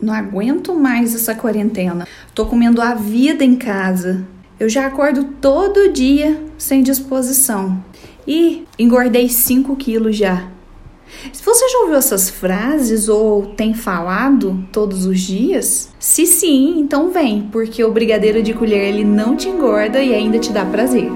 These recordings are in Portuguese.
Não aguento mais essa quarentena. Tô comendo a vida em casa. Eu já acordo todo dia sem disposição. E engordei 5 quilos já. Se você já ouviu essas frases ou tem falado todos os dias, se sim, então vem, porque o brigadeiro de colher ele não te engorda e ainda te dá prazer.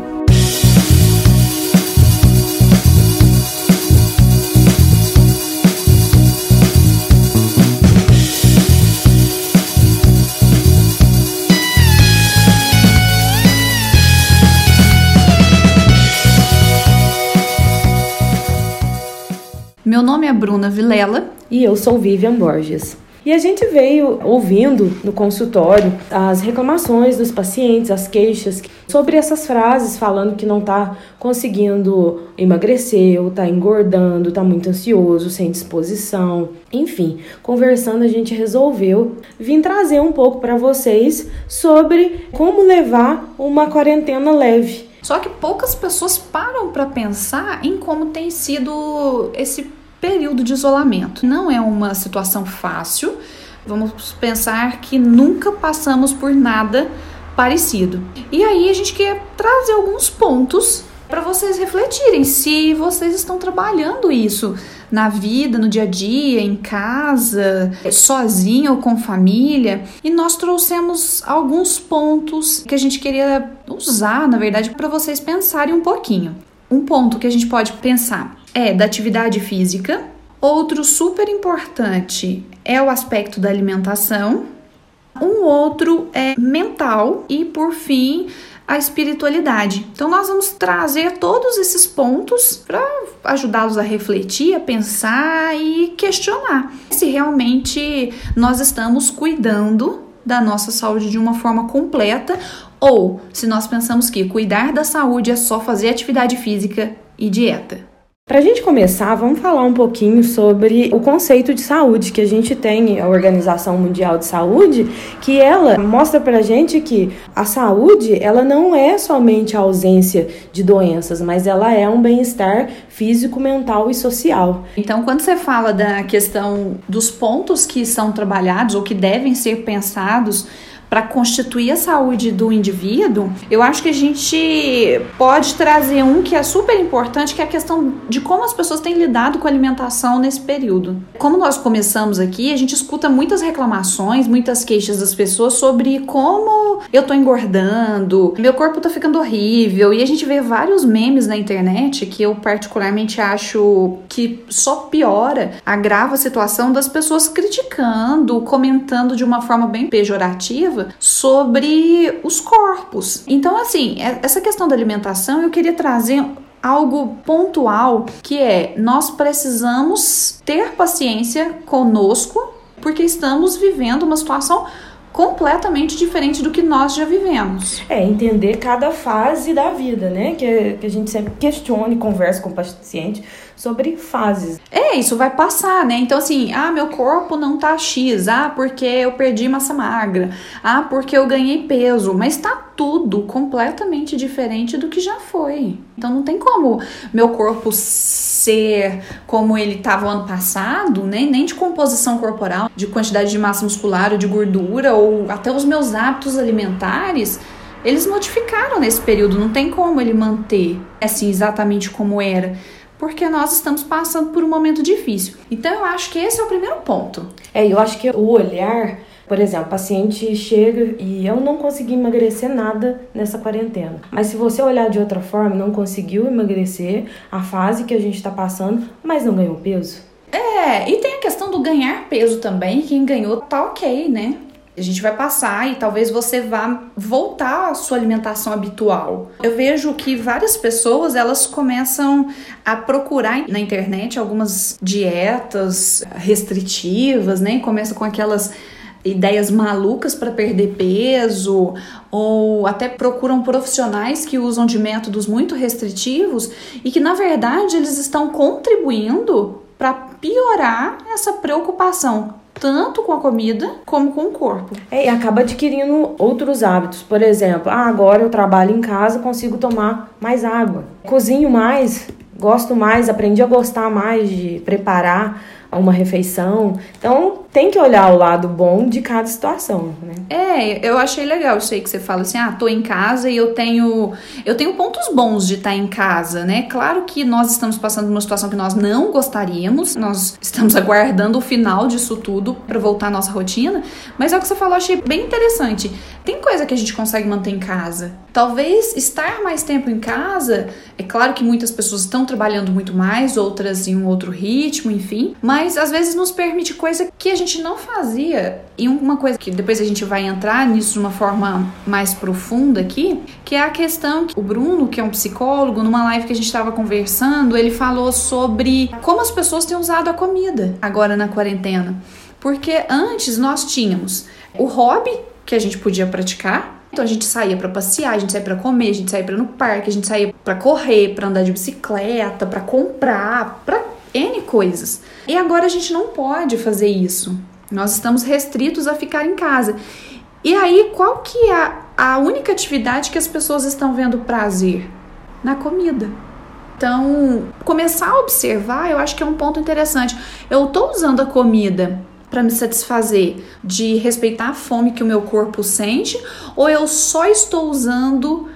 Meu nome é Bruna Vilela e eu sou Vivian Borges. E a gente veio ouvindo no consultório as reclamações dos pacientes, as queixas sobre essas frases falando que não está conseguindo emagrecer, ou está engordando, está muito ansioso, sem disposição. Enfim, conversando a gente resolveu vir trazer um pouco para vocês sobre como levar uma quarentena leve. Só que poucas pessoas param para pensar em como tem sido esse período de isolamento. Não é uma situação fácil. Vamos pensar que nunca passamos por nada parecido. E aí a gente quer trazer alguns pontos para vocês refletirem se vocês estão trabalhando isso na vida, no dia a dia, em casa, sozinho ou com família. E nós trouxemos alguns pontos que a gente queria usar, na verdade, para vocês pensarem um pouquinho. Um ponto que a gente pode pensar é da atividade física. Outro super importante é o aspecto da alimentação. Um outro é mental e, por fim, a espiritualidade. Então, nós vamos trazer todos esses pontos para ajudá-los a refletir, a pensar e questionar se realmente nós estamos cuidando da nossa saúde de uma forma completa ou se nós pensamos que cuidar da saúde é só fazer atividade física e dieta. Para a gente começar, vamos falar um pouquinho sobre o conceito de saúde que a gente tem, a Organização Mundial de Saúde, que ela mostra para a gente que a saúde ela não é somente a ausência de doenças, mas ela é um bem-estar físico, mental e social. Então, quando você fala da questão dos pontos que são trabalhados ou que devem ser pensados para constituir a saúde do indivíduo, eu acho que a gente pode trazer um que é super importante, que é a questão de como as pessoas têm lidado com a alimentação nesse período. Como nós começamos aqui, a gente escuta muitas reclamações, muitas queixas das pessoas sobre como eu tô engordando, meu corpo tá ficando horrível, e a gente vê vários memes na internet que eu particularmente acho que só piora, agrava a situação das pessoas criticando, comentando de uma forma bem pejorativa sobre os corpos. Então, assim, é, essa questão da alimentação eu queria trazer algo pontual que é nós precisamos ter paciência conosco porque estamos vivendo uma situação completamente diferente do que nós já vivemos. É, entender cada fase da vida, né? Que, que a gente sempre questione, conversa com o paciente sobre fases. É, isso vai passar, né? Então, assim, ah, meu corpo não tá X, ah, porque eu perdi massa magra, ah, porque eu ganhei peso, mas tá tudo completamente diferente do que já foi. Então, não tem como meu corpo ser como ele estava ano passado, né? nem de composição corporal, de quantidade de massa muscular ou de gordura, ou até os meus hábitos alimentares eles modificaram nesse período, não tem como ele manter assim exatamente como era porque nós estamos passando por um momento difícil. Então eu acho que esse é o primeiro ponto. É, eu acho que o olhar, por exemplo, o paciente chega e eu não consegui emagrecer nada nessa quarentena. Mas se você olhar de outra forma, não conseguiu emagrecer a fase que a gente está passando, mas não ganhou peso. É, e tem a questão do ganhar peso também. Quem ganhou tá ok, né? A gente vai passar e talvez você vá voltar à sua alimentação habitual. Eu vejo que várias pessoas elas começam a procurar na internet algumas dietas restritivas, né? Começa com aquelas ideias malucas para perder peso ou até procuram profissionais que usam de métodos muito restritivos e que na verdade eles estão contribuindo para piorar essa preocupação tanto com a comida como com o corpo. É, e acaba adquirindo outros hábitos. Por exemplo, ah, agora eu trabalho em casa, consigo tomar mais água. Cozinho mais, gosto mais, aprendi a gostar mais de preparar uma refeição. Então, tem que olhar o lado bom de cada situação, né? É, eu achei legal isso aí que você fala assim, ah, tô em casa e eu tenho eu tenho pontos bons de estar em casa, né? Claro que nós estamos passando uma situação que nós não gostaríamos, nós estamos aguardando o final disso tudo para voltar à nossa rotina, mas é o que você falou, achei bem interessante. Tem coisa que a gente consegue manter em casa. Talvez estar mais tempo em casa, é claro que muitas pessoas estão trabalhando muito mais, outras em um outro ritmo, enfim, mas às vezes nos permite coisa que a gente não fazia. E uma coisa que depois a gente vai entrar nisso de uma forma mais profunda aqui, que é a questão que o Bruno, que é um psicólogo, numa live que a gente estava conversando, ele falou sobre como as pessoas têm usado a comida agora na quarentena. Porque antes nós tínhamos o hobby que a gente podia praticar. Então a gente saía para passear, a gente saía para comer, a gente saía para no parque, a gente saía para correr, para andar de bicicleta, para comprar, para N coisas. E agora a gente não pode fazer isso. Nós estamos restritos a ficar em casa. E aí, qual que é a, única atividade que as pessoas estão vendo prazer? Na comida. Então, começar a observar, eu acho que é um ponto interessante. Eu estou usando a comida para me satisfazer, de respeitar a fome que o meu corpo sente, ou eu só estou usando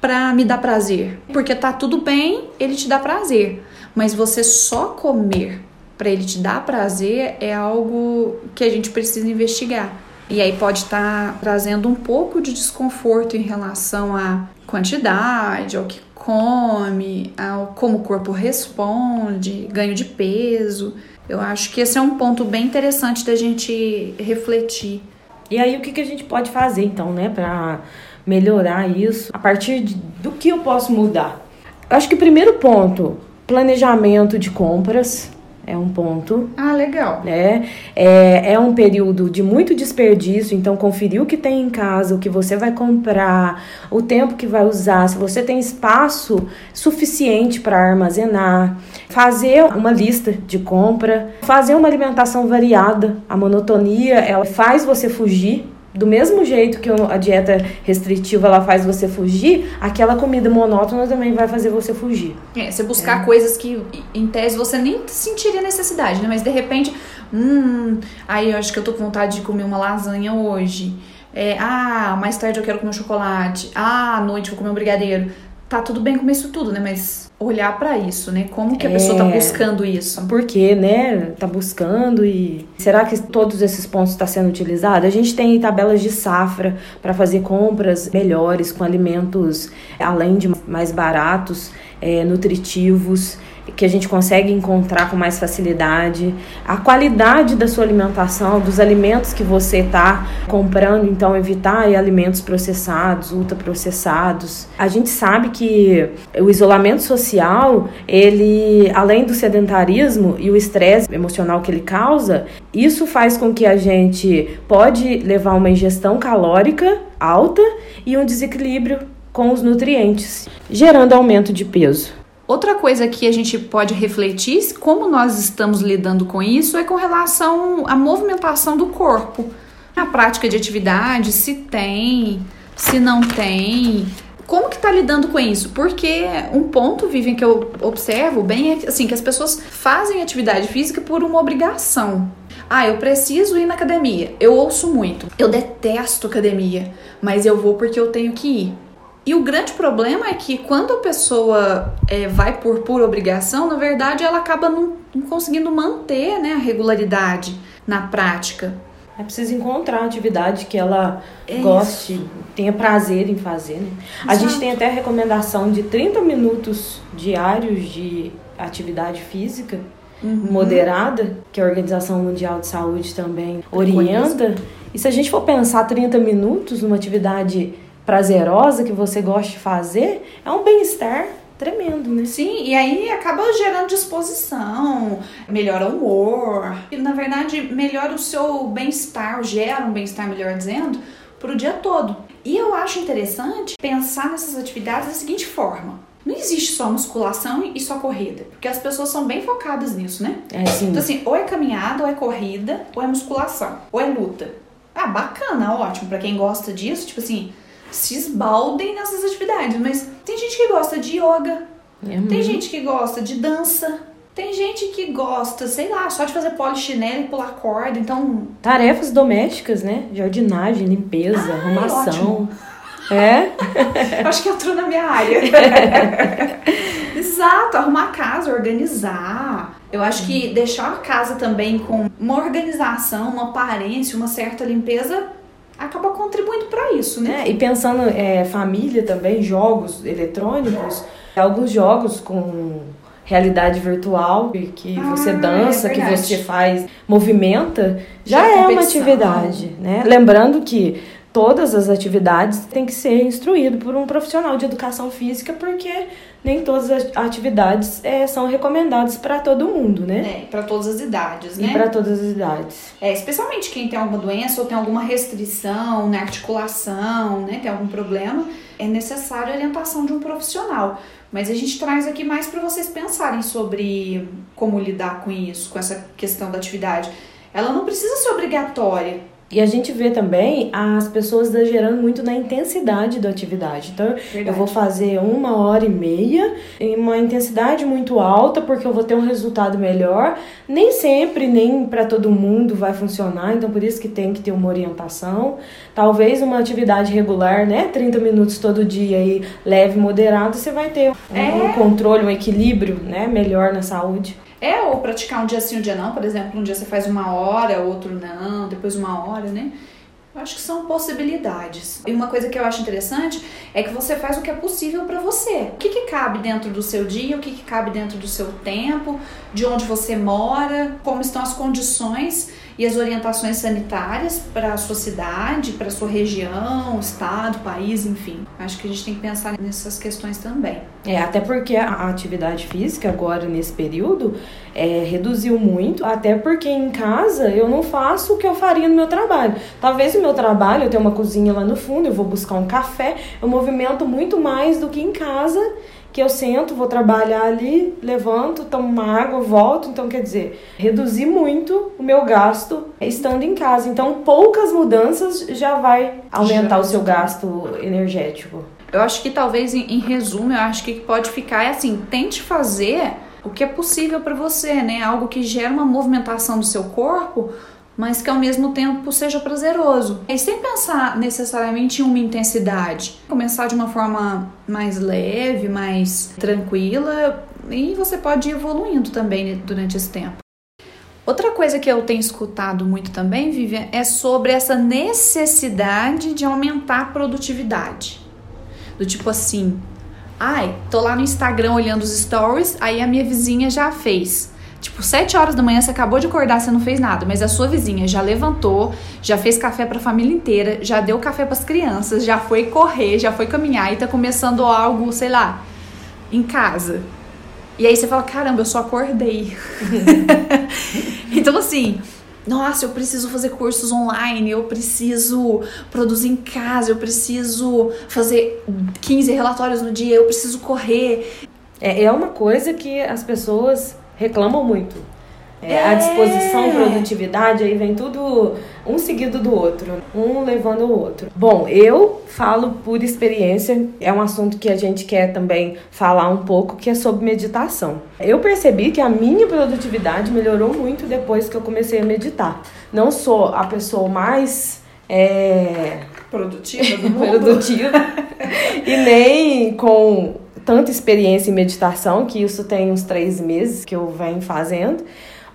para me dar prazer? Porque tá tudo bem, ele te dá prazer, mas você só comer para ele te dar prazer é algo que a gente precisa investigar. E aí pode estar tá trazendo um pouco de desconforto em relação à quantidade, ao que come, ao como o corpo responde, ganho de peso. Eu acho que esse é um ponto bem interessante da gente refletir. E aí, o que, que a gente pode fazer, então, né, para melhorar isso? A partir de, do que eu posso mudar? Eu acho que o primeiro ponto, planejamento de compras é um ponto. Ah, legal. Né? É, é um período de muito desperdício, então conferir o que tem em casa, o que você vai comprar, o tempo que vai usar, se você tem espaço suficiente para armazenar, fazer uma lista de compra, fazer uma alimentação variada. A monotonia, ela faz você fugir do mesmo jeito que a dieta restritiva ela faz você fugir, aquela comida monótona também vai fazer você fugir. É, você buscar é. coisas que, em tese, você nem sentiria necessidade, né? Mas de repente, hum, aí eu acho que eu tô com vontade de comer uma lasanha hoje. É, ah, mais tarde eu quero comer um chocolate. Ah, à noite vou comer um brigadeiro tá tudo bem comer isso tudo, né? Mas olhar para isso, né? Como que a é, pessoa tá buscando isso? Por quê, né? Tá buscando e será que todos esses pontos estão tá sendo utilizados? A gente tem tabelas de safra para fazer compras melhores com alimentos além de mais baratos, é, nutritivos que a gente consegue encontrar com mais facilidade, a qualidade da sua alimentação, dos alimentos que você está comprando, então evitar alimentos processados, ultraprocessados. A gente sabe que o isolamento social, ele além do sedentarismo e o estresse emocional que ele causa, isso faz com que a gente pode levar uma ingestão calórica alta e um desequilíbrio com os nutrientes, gerando aumento de peso. Outra coisa que a gente pode refletir, como nós estamos lidando com isso, é com relação à movimentação do corpo. A prática de atividade, se tem, se não tem. Como que tá lidando com isso? Porque um ponto, Vivian, que eu observo bem é assim, que as pessoas fazem atividade física por uma obrigação. Ah, eu preciso ir na academia. Eu ouço muito. Eu detesto academia, mas eu vou porque eu tenho que ir. E o grande problema é que quando a pessoa é, vai por pura obrigação, na verdade ela acaba não, não conseguindo manter né, a regularidade na prática. É preciso encontrar uma atividade que ela é goste, isso. tenha prazer em fazer. Né? A gente tem até a recomendação de 30 minutos diários de atividade física uhum. moderada, que a Organização Mundial de Saúde também orienta. E se a gente for pensar 30 minutos numa atividade prazerosa que você gosta de fazer, é um bem-estar tremendo, né? Sim, e aí acaba gerando disposição, melhora o humor, e na verdade melhora o seu bem-estar, gera um bem-estar, melhor dizendo, para o dia todo. E eu acho interessante pensar nessas atividades da seguinte forma: não existe só musculação e só corrida, porque as pessoas são bem focadas nisso, né? É, sim. Então, assim, ou é caminhada, ou é corrida, ou é musculação, ou é luta. Ah, bacana, ótimo, para quem gosta disso, tipo assim, se esbaldem nessas atividades. Mas tem gente que gosta de yoga, é tem gente que gosta de dança, Tem gente que gosta, sei lá, só de fazer polichinelo e pular corda, então... Tarefas domésticas, né? Jardinagem, limpeza, Ai, arrumação. É? Acho que entrou na minha área. Exato, arrumar a casa, organizar. Eu acho que deixar a casa também com uma organização, uma aparência, uma certa limpeza acaba contribuindo para isso, né? É, e pensando é, família também, jogos eletrônicos, alguns jogos com realidade virtual que Ah, você dança, é que você faz, movimenta, já, Já é é uma atividade, né? Lembrando que todas as atividades têm que ser instruído por um profissional de educação física, porque nem todas as atividades é, são recomendadas para todo mundo, né? É, para todas as idades, né? para todas as idades. É, especialmente quem tem alguma doença ou tem alguma restrição na articulação, né, tem algum problema, é necessário a orientação de um profissional. Mas a gente traz aqui mais para vocês pensarem sobre como lidar com isso, com essa questão da atividade. Ela não precisa ser obrigatória. E a gente vê também as pessoas exagerando muito na intensidade da atividade. Então, eu vou fazer uma hora e meia em uma intensidade muito alta porque eu vou ter um resultado melhor. Nem sempre, nem para todo mundo vai funcionar, então por isso que tem que ter uma orientação. Talvez uma atividade regular, né? 30 minutos todo dia e leve, moderado, você vai ter um, É. um controle, um equilíbrio, né? Melhor na saúde. É, ou praticar um dia sim, um dia não. Por exemplo, um dia você faz uma hora, outro não, depois uma hora, né? Eu acho que são possibilidades. E uma coisa que eu acho interessante é que você faz o que é possível para você. O que, que cabe dentro do seu dia, o que, que cabe dentro do seu tempo, de onde você mora, como estão as condições e as orientações sanitárias para a sua cidade, para a sua região, estado, país, enfim. Acho que a gente tem que pensar nessas questões também. É, até porque a atividade física agora nesse período é, reduziu muito, até porque em casa eu não faço o que eu faria no meu trabalho. Talvez o meu trabalho, eu tenho uma cozinha lá no fundo, eu vou buscar um café, eu movimento muito mais do que em casa, que eu sento, vou trabalhar ali, levanto, tomo uma água, volto. Então, quer dizer, reduzi muito o meu gasto estando em casa. Então, poucas mudanças já vai aumentar Já. o seu gasto energético. Eu acho que talvez, em, em resumo, eu acho que pode ficar é assim: tente fazer o que é possível para você, né? Algo que gera uma movimentação do seu corpo, mas que ao mesmo tempo seja prazeroso. E sem pensar necessariamente em uma intensidade. Começar de uma forma mais leve, mais tranquila, e você pode ir evoluindo também durante esse tempo. Outra coisa que eu tenho escutado muito também, Vivian, é sobre essa necessidade de aumentar a produtividade. Do tipo assim, ai, tô lá no Instagram olhando os stories, aí a minha vizinha já fez. Tipo, 7 horas da manhã você acabou de acordar, você não fez nada, mas a sua vizinha já levantou, já fez café pra família inteira, já deu café pras crianças, já foi correr, já foi caminhar e tá começando algo, sei lá, em casa. E aí você fala, caramba, eu só acordei. então assim, nossa, eu preciso fazer cursos online, eu preciso produzir em casa, eu preciso fazer 15 relatórios no dia, eu preciso correr. É, é uma coisa que as pessoas reclamam muito. É, É. A disposição, produtividade, aí vem tudo um seguido do outro, um levando o outro. Bom, eu falo por experiência, é um assunto que a gente quer também falar um pouco, que é sobre meditação. Eu percebi que a minha produtividade melhorou muito depois que eu comecei a meditar. Não sou a pessoa mais é, Produtiva do mundo. produtiva e nem com tanta experiência em meditação, que isso tem uns três meses que eu venho fazendo,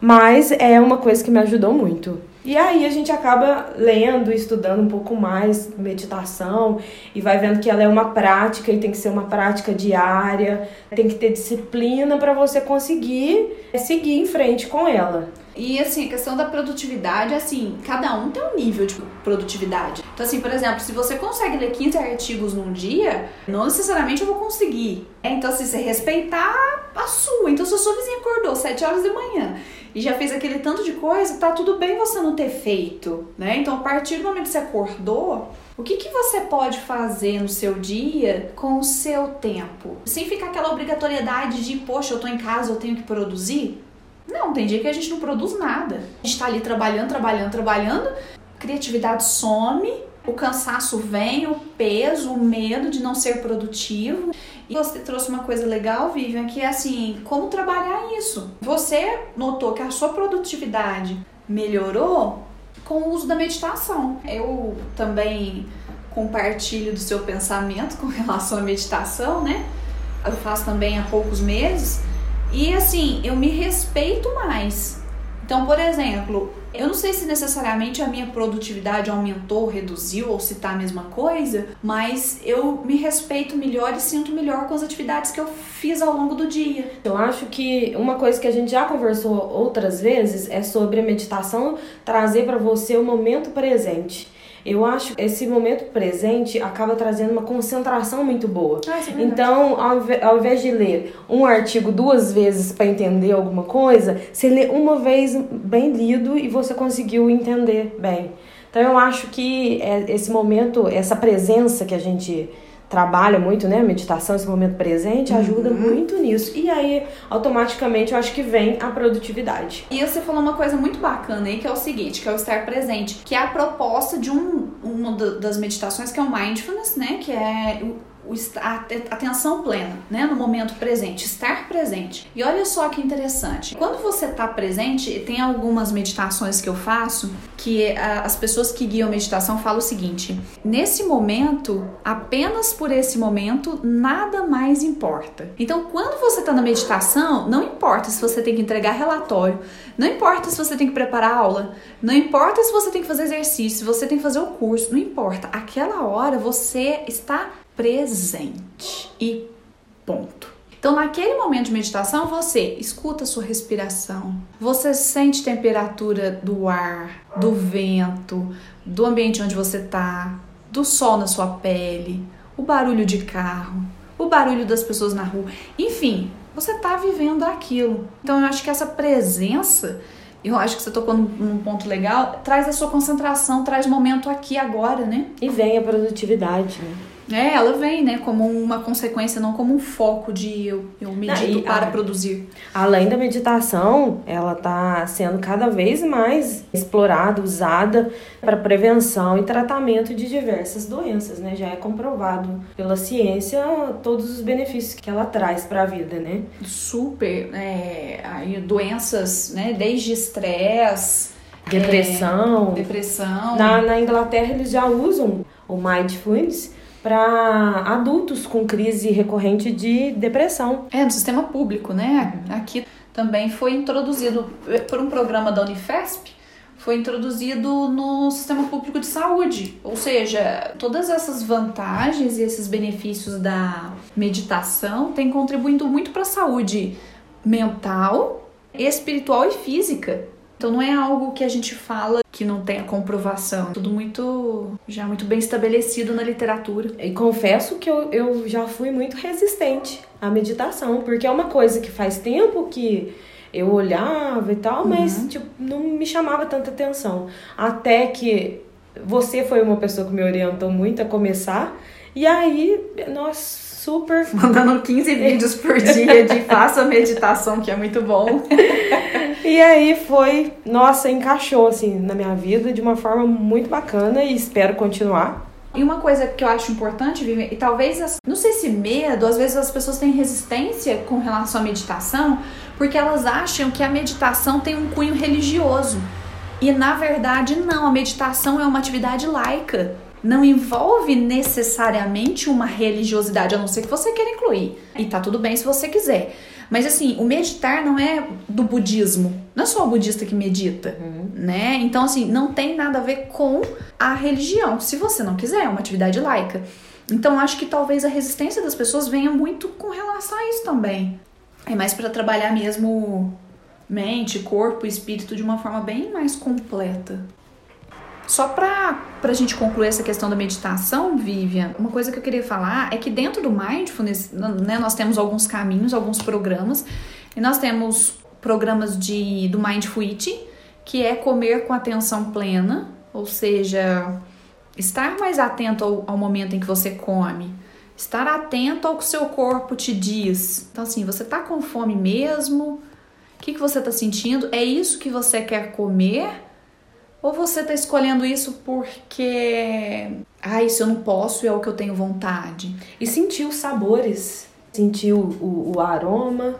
mas é uma coisa que me ajudou muito. E aí a gente acaba lendo, estudando um pouco mais meditação e vai vendo que ela é uma prática e tem que ser uma prática diária, tem que ter disciplina para você conseguir seguir em frente com ela. E assim, a questão da produtividade, assim, cada um tem um nível de produtividade. Então, assim, por exemplo, se você consegue ler 15 artigos num dia, não necessariamente eu vou conseguir. É, Então, assim, você respeitar a sua. Então, se a sua vizinha acordou 7 horas da manhã e já fez aquele tanto de coisa, tá tudo bem você não ter feito, né? Então, a partir do momento que você acordou, o que, que você pode fazer no seu dia com o seu tempo? Sem ficar aquela obrigatoriedade de, poxa, eu tô em casa, eu tenho que produzir. Não, tem dia que a gente não produz nada. A gente tá ali trabalhando, trabalhando, trabalhando, criatividade some, o cansaço vem, o peso, o medo de não ser produtivo. E você trouxe uma coisa legal, Vivian, que é assim, como trabalhar isso. Você notou que a sua produtividade melhorou com o uso da meditação. Eu também compartilho do seu pensamento com relação à meditação, né? Eu faço também há poucos meses. E assim, eu me respeito mais. Então, por exemplo, eu não sei se necessariamente a minha produtividade aumentou, reduziu ou se tá a mesma coisa, mas eu me respeito melhor e sinto melhor com as atividades que eu fiz ao longo do dia. Eu acho que uma coisa que a gente já conversou outras vezes é sobre a meditação trazer para você o momento presente. Eu acho que esse momento presente acaba trazendo uma concentração muito boa. Ah, é então, ao invés de ler um artigo duas vezes para entender alguma coisa, você lê uma vez bem lido e você conseguiu entender bem. Então, eu acho que é esse momento, essa presença que a gente trabalha muito, né? A meditação, esse momento presente, ajuda uhum. muito nisso. E aí, automaticamente, eu acho que vem a produtividade. E você falou uma coisa muito bacana aí, que é o seguinte, que é o estar presente, que é a proposta de um, uma das meditações, que é o mindfulness, né? Que é a atenção plena, né, no momento presente, estar presente. E olha só que interessante. Quando você está presente, tem algumas meditações que eu faço que as pessoas que guiam a meditação falam o seguinte: nesse momento, apenas por esse momento, nada mais importa. Então, quando você está na meditação, não importa se você tem que entregar relatório, não importa se você tem que preparar aula, não importa se você tem que fazer exercício, se você tem que fazer o curso, não importa. Aquela hora você está presente e ponto. Então, naquele momento de meditação, você escuta a sua respiração, você sente temperatura do ar, do vento, do ambiente onde você está, do sol na sua pele, o barulho de carro, o barulho das pessoas na rua, enfim, você está vivendo aquilo. Então, eu acho que essa presença eu acho que você tocou num, num, ponto legal, traz a sua concentração, traz momento aqui agora, né? E vem a produtividade, né? É, ela vem, né, como uma consequência, não como um foco de eu, eu medito para a, produzir. Além da meditação, ela está sendo cada vez mais explorada, usada para prevenção e tratamento de diversas doenças, né? Já é comprovado pela ciência todos os benefícios que ela traz para a vida, né? Super, é, doenças, né, desde estresse, depressão. É, depressão. Na, na Inglaterra eles já usam o mindfulness para adultos com crise recorrente de depressão. É, no sistema público, né? Aqui também foi introduzido por um programa da Unifesp, foi introduzido no sistema público de saúde. Ou seja, todas essas vantagens e esses benefícios da meditação têm contribuído muito para a saúde mental, espiritual e física. Então não é algo que a gente fala que não tenha comprovação. Tudo muito já muito bem estabelecido na literatura. E confesso que eu, eu já fui muito resistente à meditação, porque é uma coisa que faz tempo que eu olhava e tal, mas uhum. tipo, não me chamava tanta atenção. Até que você foi uma pessoa que me orientou muito a começar. E aí, nós super. Mandando 15 vídeos por dia de faça meditação, que é muito bom. e aí foi, nossa, encaixou assim na minha vida de uma forma muito bacana e espero continuar. E uma coisa que eu acho importante, Vivi, e talvez, não sei se medo, às vezes as pessoas têm resistência com relação à meditação, porque elas acham que a meditação tem um cunho religioso. E na verdade, não, a meditação é uma atividade laica não envolve necessariamente uma religiosidade, a não ser que você queira incluir. E tá tudo bem se você quiser. Mas assim, o meditar não é do budismo. Não é só o budista que medita, uhum. né? Então assim, não tem nada a ver com a religião. Se você não quiser, é uma atividade laica. Então acho que talvez a resistência das pessoas venha muito com relação a isso também. É mais para trabalhar mesmo mente, corpo e espírito de uma forma bem mais completa. Só para a gente concluir essa questão da meditação, Vivian, uma coisa que eu queria falar é que dentro do Mindfulness, né, nós temos alguns caminhos, alguns programas, e nós temos programas de, do Mindful Eating, que é comer com atenção plena, ou seja, estar mais atento ao, ao momento em que você come, estar atento ao que o seu corpo te diz. Então, assim, você tá com fome mesmo? O que, que você tá sentindo? É isso que você quer comer? Ou você está escolhendo isso porque, ah, isso eu não posso e é o que eu tenho vontade? E sentir os sabores sentir o, o, o aroma.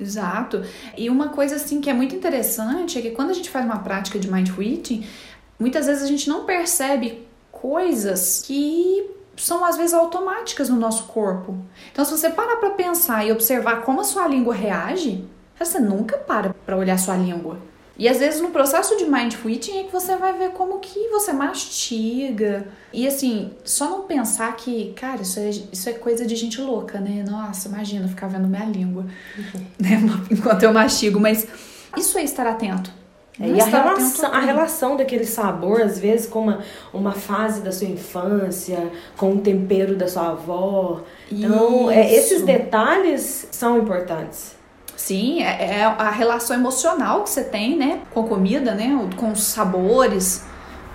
Exato. E uma coisa assim que é muito interessante é que quando a gente faz uma prática de mindful eating, muitas vezes a gente não percebe coisas que são às vezes automáticas no nosso corpo. Então, se você parar para pensar e observar como a sua língua reage, você nunca para para olhar sua língua. E às vezes no processo de mindful eating é que você vai ver como que você mastiga. E assim, só não pensar que, cara, isso é, isso é coisa de gente louca, né? Nossa, imagina ficar vendo minha língua uhum. né? enquanto eu mastigo. Mas isso é estar atento. É, e a relação, a relação daquele sabor, às vezes, com uma, uma fase da sua infância, com o tempero da sua avó. Então, é, esses detalhes são importantes. Sim, é, é, a relação emocional que você tem, né, com a comida, né, com os sabores.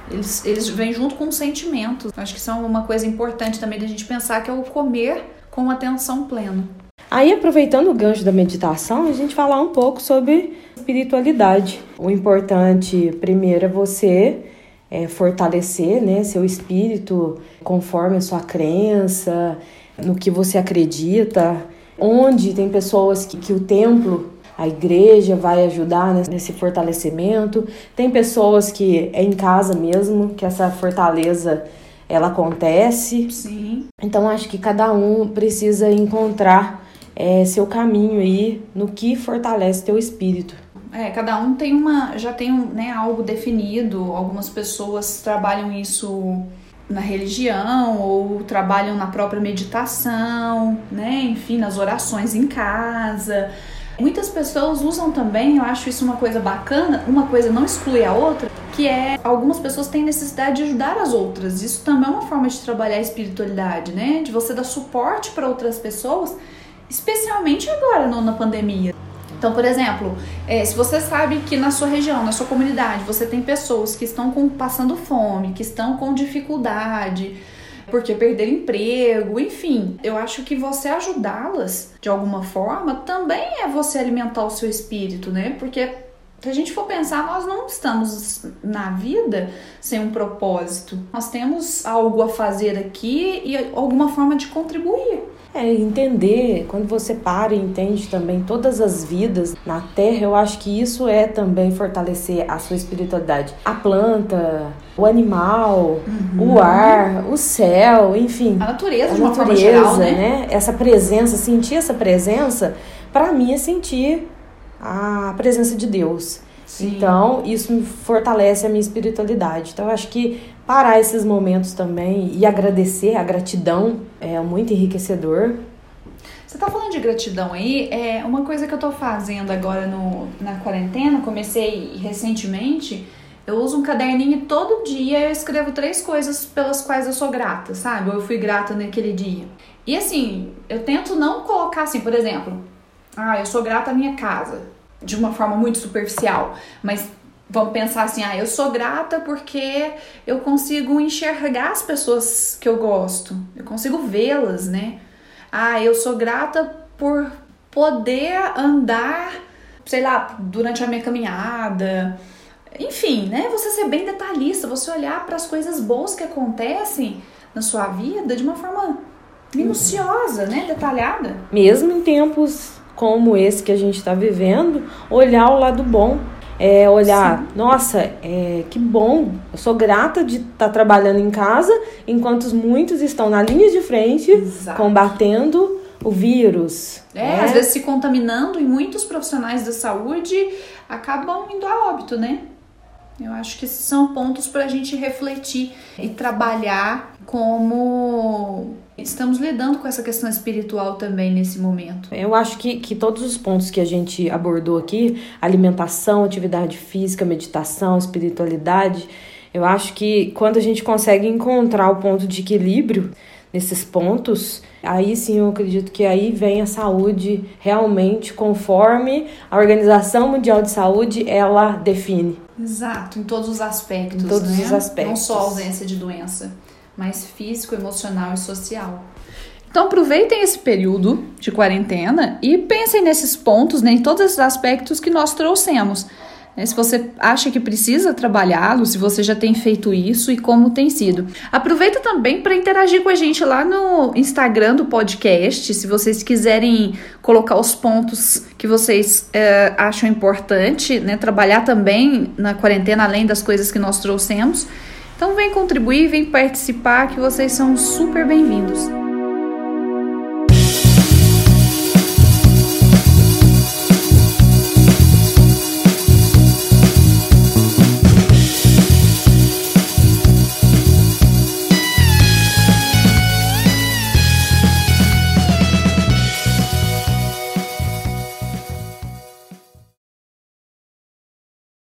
Eles, eles vêm junto com os sentimentos. Acho que são uma coisa importante também da gente pensar que é o comer com atenção plena. Aí, aproveitando o gancho da meditação, a gente falar um pouco sobre espiritualidade. O importante, primeiro, é você é, fortalecer né, seu espírito conforme a sua crença, no que você acredita onde tem pessoas que, que o templo a igreja vai ajudar nesse fortalecimento. Tem pessoas que é em casa mesmo, que essa fortaleza ela acontece. Sim. Então acho que cada um precisa encontrar é, seu caminho aí no que fortalece teu espírito. É, cada um tem uma, já tem um, né, algo definido. Algumas pessoas trabalham isso na religião ou trabalham na própria meditação, né? Enfim, nas orações em casa. Muitas pessoas usam também, eu acho isso uma coisa bacana, uma coisa não exclui a outra, que é algumas pessoas têm necessidade de ajudar as outras. Isso também é uma forma de trabalhar a espiritualidade, né? De você dar suporte para outras pessoas, especialmente agora na pandemia. Então, por exemplo, é, se você sabe que na sua região, na sua comunidade, você tem pessoas que estão com, passando fome, que estão com dificuldade, porque perderam emprego, enfim, eu acho que você ajudá-las de alguma forma também é você alimentar o seu espírito, né? Porque se a gente for pensar, nós não estamos na vida sem um propósito. Nós temos algo a fazer aqui e alguma forma de contribuir. É, entender, quando você para e entende também todas as vidas na Terra, eu acho que isso é também fortalecer a sua espiritualidade. A planta, o animal, uhum. o ar, o céu, enfim. A natureza, a de uma natureza, geral, né? né? Essa presença, sentir essa presença, para mim é sentir a presença de Deus. Sim. Então, isso fortalece a minha espiritualidade. Então, eu acho que parar esses momentos também e agradecer, a gratidão é muito enriquecedor. Você tá falando de gratidão aí, é uma coisa que eu tô fazendo agora no, na quarentena, comecei recentemente, eu uso um caderninho todo dia eu escrevo três coisas pelas quais eu sou grata, sabe? Ou eu fui grata naquele dia. E assim, eu tento não colocar assim, por exemplo, ah, eu sou grata à minha casa, de uma forma muito superficial, mas vamos pensar assim, ah, eu sou grata porque eu consigo enxergar as pessoas que eu gosto, eu consigo vê-las, né? Ah, eu sou grata por poder andar, sei lá, durante a minha caminhada. Enfim, né? Você ser bem detalhista, você olhar para as coisas boas que acontecem na sua vida de uma forma minuciosa, né? Detalhada. Mesmo em tempos como esse que a gente está vivendo, olhar o lado bom é olhar, Sim. nossa, é, que bom, eu sou grata de estar tá trabalhando em casa, enquanto muitos estão na linha de frente Exato. combatendo o vírus. É, né? às vezes se contaminando e muitos profissionais da saúde acabam indo a óbito, né? Eu acho que esses são pontos para a gente refletir e trabalhar como estamos lidando com essa questão espiritual também nesse momento. Eu acho que, que todos os pontos que a gente abordou aqui alimentação, atividade física, meditação, espiritualidade eu acho que quando a gente consegue encontrar o ponto de equilíbrio nesses pontos, aí sim eu acredito que aí vem a saúde realmente conforme a Organização Mundial de Saúde ela define. Exato, em todos os aspectos. Em todos né? os aspectos. Não só ausência de doença mais físico, emocional e social. Então aproveitem esse período de quarentena e pensem nesses pontos, né, em todos esses aspectos que nós trouxemos. né, se você acha que precisa trabalhá-lo, se você já tem feito isso e como tem sido. Aproveita também para interagir com a gente lá no Instagram do podcast, se vocês quiserem colocar os pontos que vocês é, acham importante, né, trabalhar também na quarentena, além das coisas que nós trouxemos. Então vem contribuir, vem participar, que vocês são super bem-vindos.